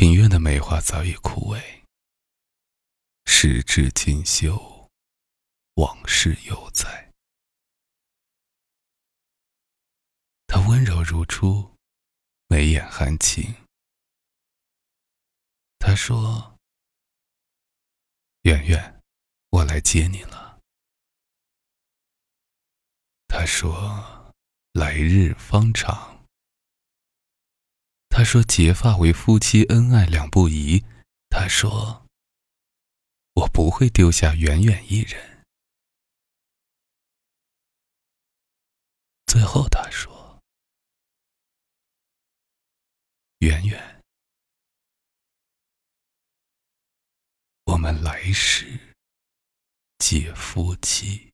庭院的梅花早已枯萎，时至今秋，往事犹在。他温柔如初，眉眼含情。他说：“圆圆，我来接你了。”他说：“来日方长。”他说：“结发为夫妻，恩爱两不疑。”他说：“我不会丢下远远一人。”最后他说：“远远，我们来世结夫妻。”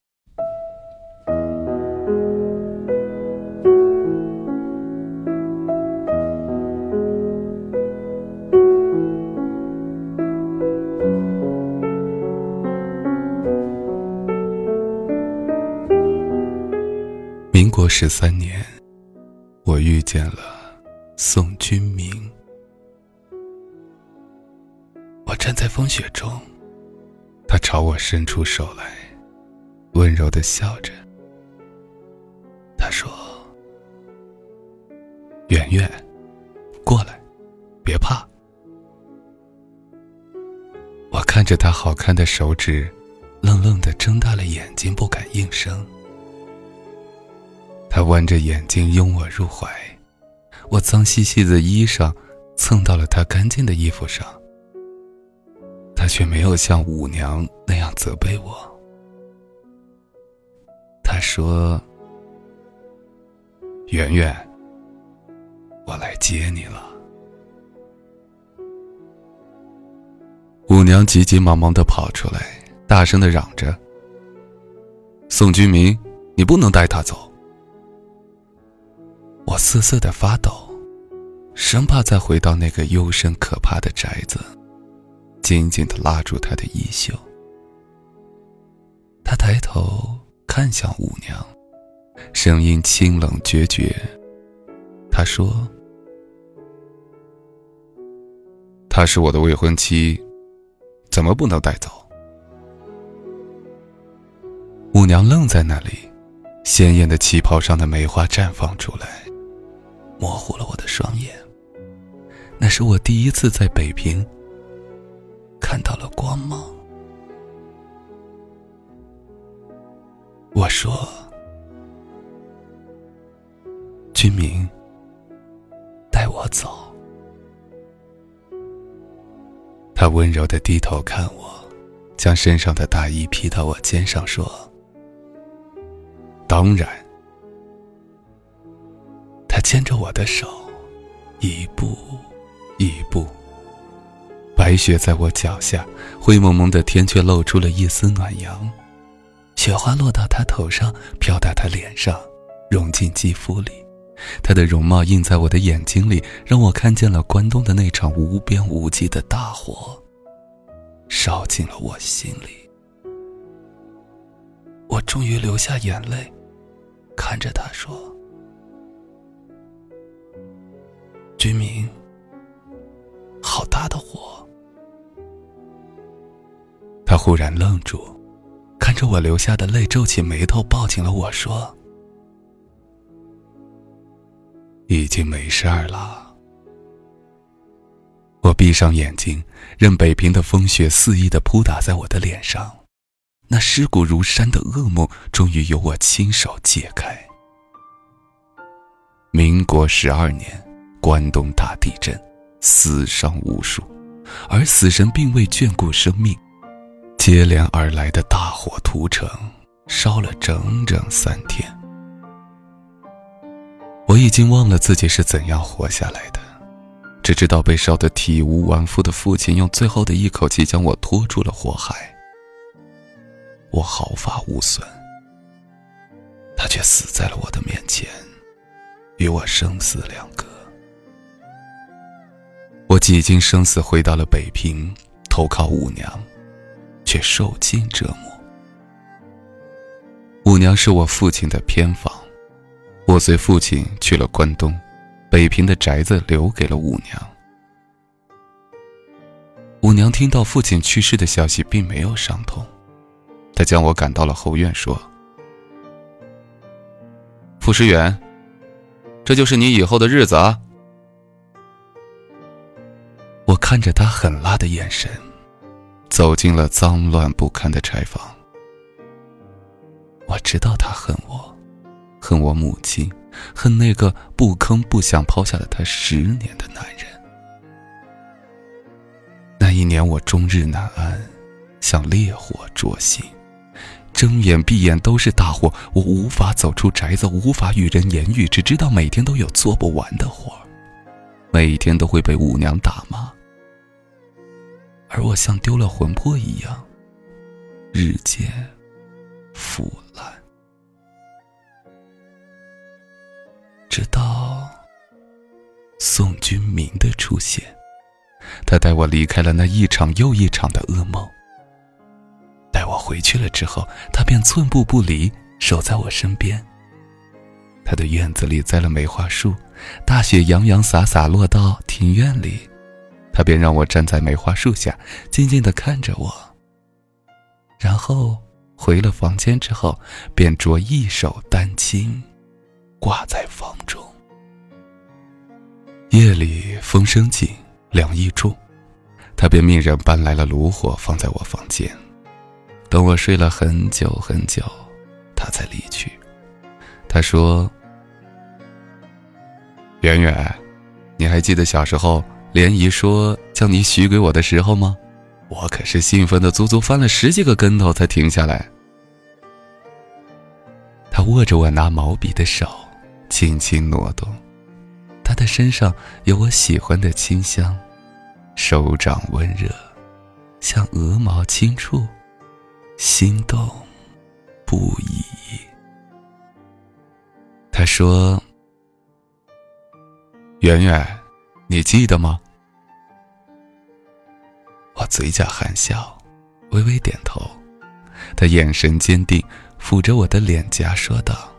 过十三年，我遇见了宋君明。我站在风雪中，他朝我伸出手来，温柔的笑着。他说：“圆圆，过来，别怕。”我看着他好看的手指，愣愣的睁大了眼睛，不敢应声。他弯着眼睛拥我入怀，我脏兮兮的衣裳蹭到了他干净的衣服上，他却没有像舞娘那样责备我。他说：“圆圆，我来接你了。”舞娘急急忙忙的跑出来，大声的嚷着：“宋君明，你不能带他走。”我瑟瑟的发抖，生怕再回到那个幽深可怕的宅子，紧紧的拉住他的衣袖。他抬头看向舞娘，声音清冷决绝。他说：“她是我的未婚妻，怎么不能带走？”舞娘愣在那里，鲜艳的旗袍上的梅花绽放出来。模糊了我的双眼。那是我第一次在北平看到了光芒。我说：“君明，带我走。”他温柔的低头看我，将身上的大衣披到我肩上，说：“当然。”牵着我的手，一步一步。白雪在我脚下，灰蒙蒙的天却露出了一丝暖阳。雪花落到他头上，飘到他脸上，融进肌肤里。他的容貌映在我的眼睛里，让我看见了关东的那场无边无际的大火，烧进了我心里。我终于流下眼泪，看着他说。君明，好大的火！他忽然愣住，看着我流下的泪，皱起眉头，抱紧了我说：“已经没事儿了。”我闭上眼睛，任北平的风雪肆意的扑打在我的脸上，那尸骨如山的噩梦终于由我亲手解开。民国十二年。关东大地震，死伤无数，而死神并未眷顾生命。接连而来的大火屠城，烧了整整三天。我已经忘了自己是怎样活下来的，只知道被烧得体无完肤的父亲用最后的一口气将我拖出了火海。我毫发无损，他却死在了我的面前，与我生死两隔。我几经生死回到了北平，投靠五娘，却受尽折磨。五娘是我父亲的偏房，我随父亲去了关东，北平的宅子留给了五娘。五娘听到父亲去世的消息，并没有伤痛，她将我赶到了后院，说：“傅时远，这就是你以后的日子啊。”我看着他狠辣的眼神，走进了脏乱不堪的柴房。我知道他恨我，恨我母亲，恨那个不吭不响抛下了他十年的男人。那一年我终日难安，像烈火灼心，睁眼闭眼都是大火，我无法走出宅子，无法与人言语，只知道每天都有做不完的活每天都会被五娘打骂，而我像丢了魂魄一样，日渐腐烂。直到宋君明的出现，他带我离开了那一场又一场的噩梦。带我回去了之后，他便寸步不离，守在我身边。他的院子里栽了梅花树，大雪洋洋洒洒落到庭院里，他便让我站在梅花树下，静静的看着我。然后回了房间之后，便着一手丹青。挂在房中。夜里风声紧，凉意重，他便命人搬来了炉火，放在我房间。等我睡了很久很久，他才离去。他说：“圆圆，你还记得小时候莲姨说将你许给我的时候吗？我可是兴奋的足足翻了十几个跟头才停下来。”他握着我拿毛笔的手。轻轻挪动，他的身上有我喜欢的清香，手掌温热，像鹅毛轻触，心动不已。说：“圆圆，你记得吗？”我嘴角含笑，微微点头。他眼神坚定，抚着我的脸颊说道。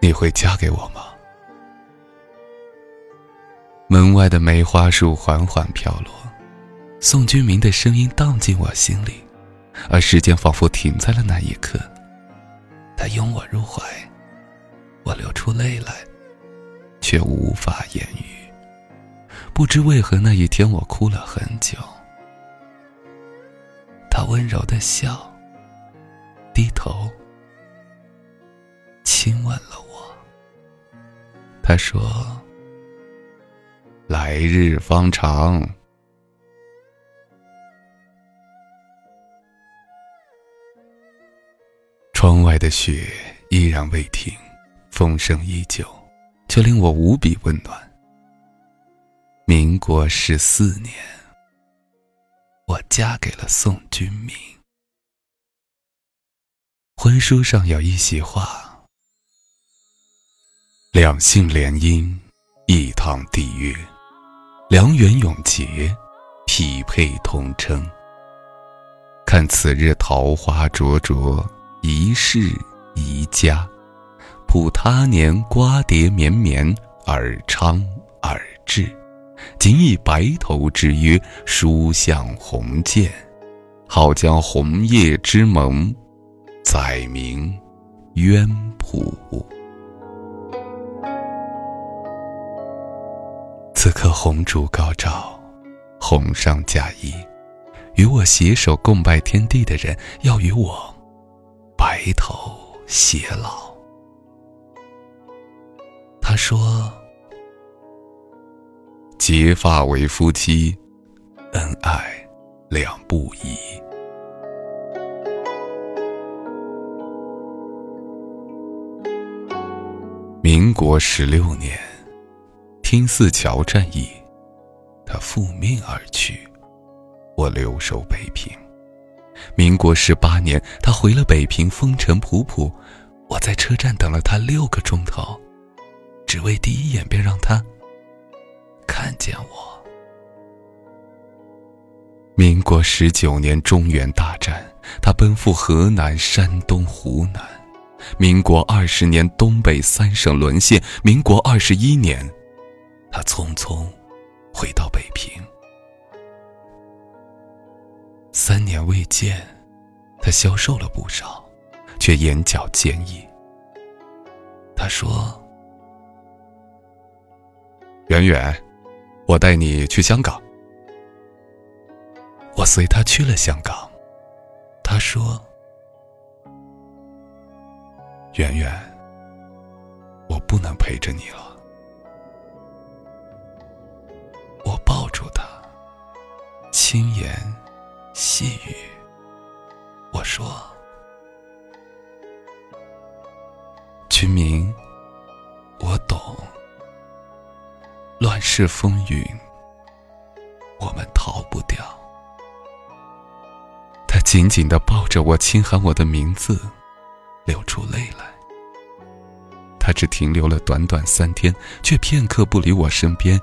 你会嫁给我吗？门外的梅花树缓缓飘落，宋君明的声音荡进我心里，而时间仿佛停在了那一刻。他拥我入怀，我流出泪来，却无法言语。不知为何那一天我哭了很久。他温柔的笑，低头，亲吻了我。他说：“来日方长。”窗外的雪依然未停，风声依旧，却令我无比温暖。民国十四年，我嫁给了宋君明。婚书上有一席话。两姓联姻，一堂缔约，良缘永结，匹配同称。看此日桃花灼灼，一世宜家；普他年瓜瓞绵绵，尔昌尔志。仅以白头之约，书向鸿渐，好将红叶之盟，载明渊谱。此刻红烛高照，红裳嫁衣，与我携手共拜天地的人，要与我白头偕老。他说：“结发为夫妻，恩爱两不疑。”民国十六年。听泗桥战役，他负命而去，我留守北平。民国十八年，他回了北平，风尘仆仆，我在车站等了他六个钟头，只为第一眼便让他看见我。民国十九年中原大战，他奔赴河南、山东、湖南。民国二十年，东北三省沦陷。民国二十一年。他匆匆回到北平。三年未见，他消瘦了不少，却眼角坚毅。他说：“圆圆，我带你去香港。”我随他去了香港。他说：“圆圆，我不能陪着你了。”我抱住他，轻言细语。我说：“君明，我懂。乱世风云，我们逃不掉。”他紧紧的抱着我，轻喊我的名字，流出泪来。他只停留了短短三天，却片刻不离我身边。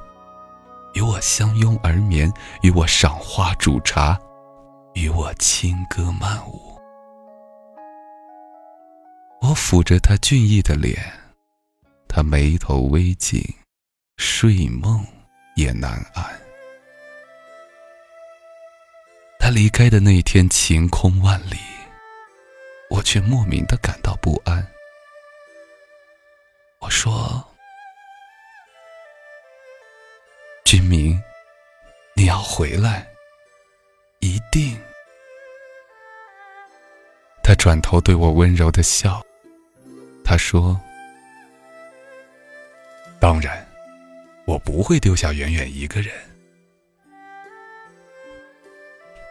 与我相拥而眠，与我赏花煮茶，与我轻歌曼舞。我抚着他俊逸的脸，他眉头微紧，睡梦也难安。他离开的那天晴空万里，我却莫名的感到不安。我说。君明，你要回来，一定。他转头对我温柔的笑，他说：“当然，我不会丢下远远一个人。”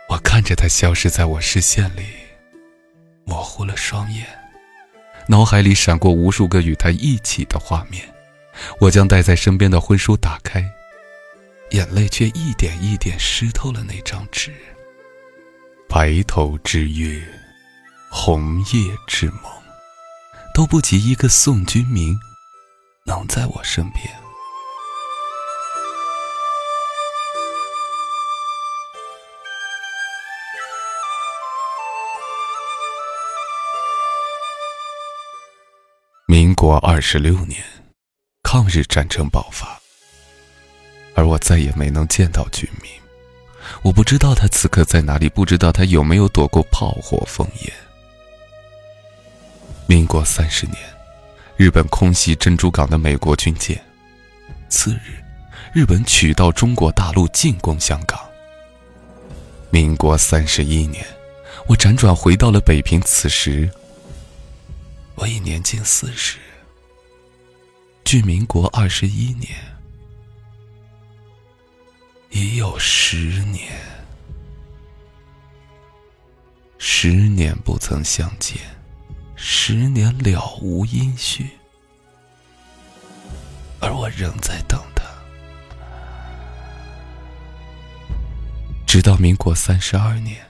我看着他消失在我视线里，模糊了双眼，脑海里闪过无数个与他一起的画面。我将带在身边的婚书打开。眼泪却一点一点湿透了那张纸。白头之约，红叶之盟，都不及一个宋君明能在我身边。民国二十六年，抗日战争爆发。而我再也没能见到军民，我不知道他此刻在哪里，不知道他有没有躲过炮火烽烟。民国三十年，日本空袭珍珠港的美国军舰，次日，日本取道中国大陆进攻香港。民国三十一年，我辗转回到了北平，此时我已年近四十。距民国二十一年。已有十年，十年不曾相见，十年了无音讯，而我仍在等他。直到民国三十二年，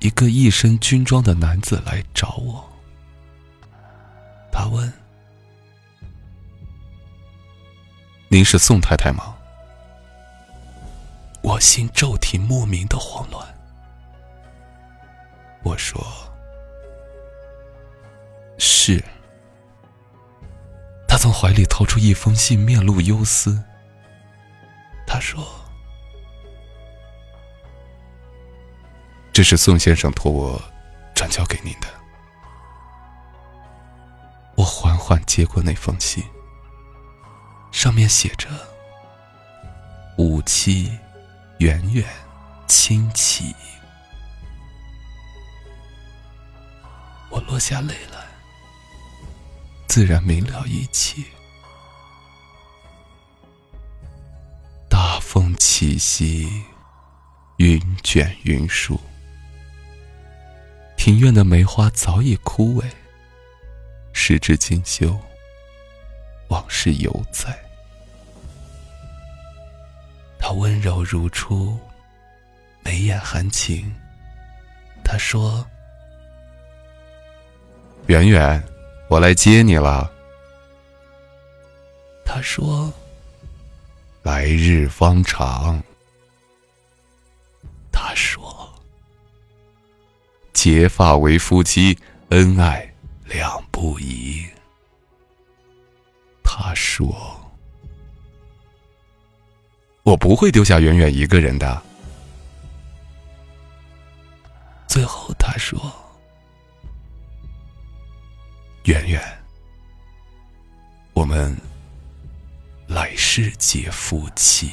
一个一身军装的男子来找我，他问：“您是宋太太吗？”我心骤停，莫名的慌乱。我说：“是。”他从怀里掏出一封信，面露忧思。他说：“这是宋先生托我转交给您的。”我缓缓接过那封信，上面写着：“五七。”远远轻启，我落下泪了，自然明了一切。大风起兮，云卷云舒，庭院的梅花早已枯萎，时至今秋，往事犹在。他温柔如初，眉眼含情。他说：“圆圆，我来接你了。”他说：“来日方长。”他说：“结发为夫妻，恩爱两不疑。”他说。我不会丢下远远一个人的。最后他说：“远远，我们来世结夫妻。”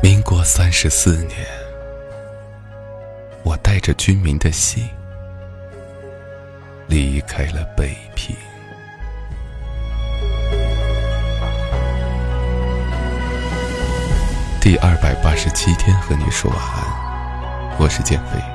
民国三十四年，我带着军民的信离开了北平。第二百八十七天和你说晚安，我是建飞。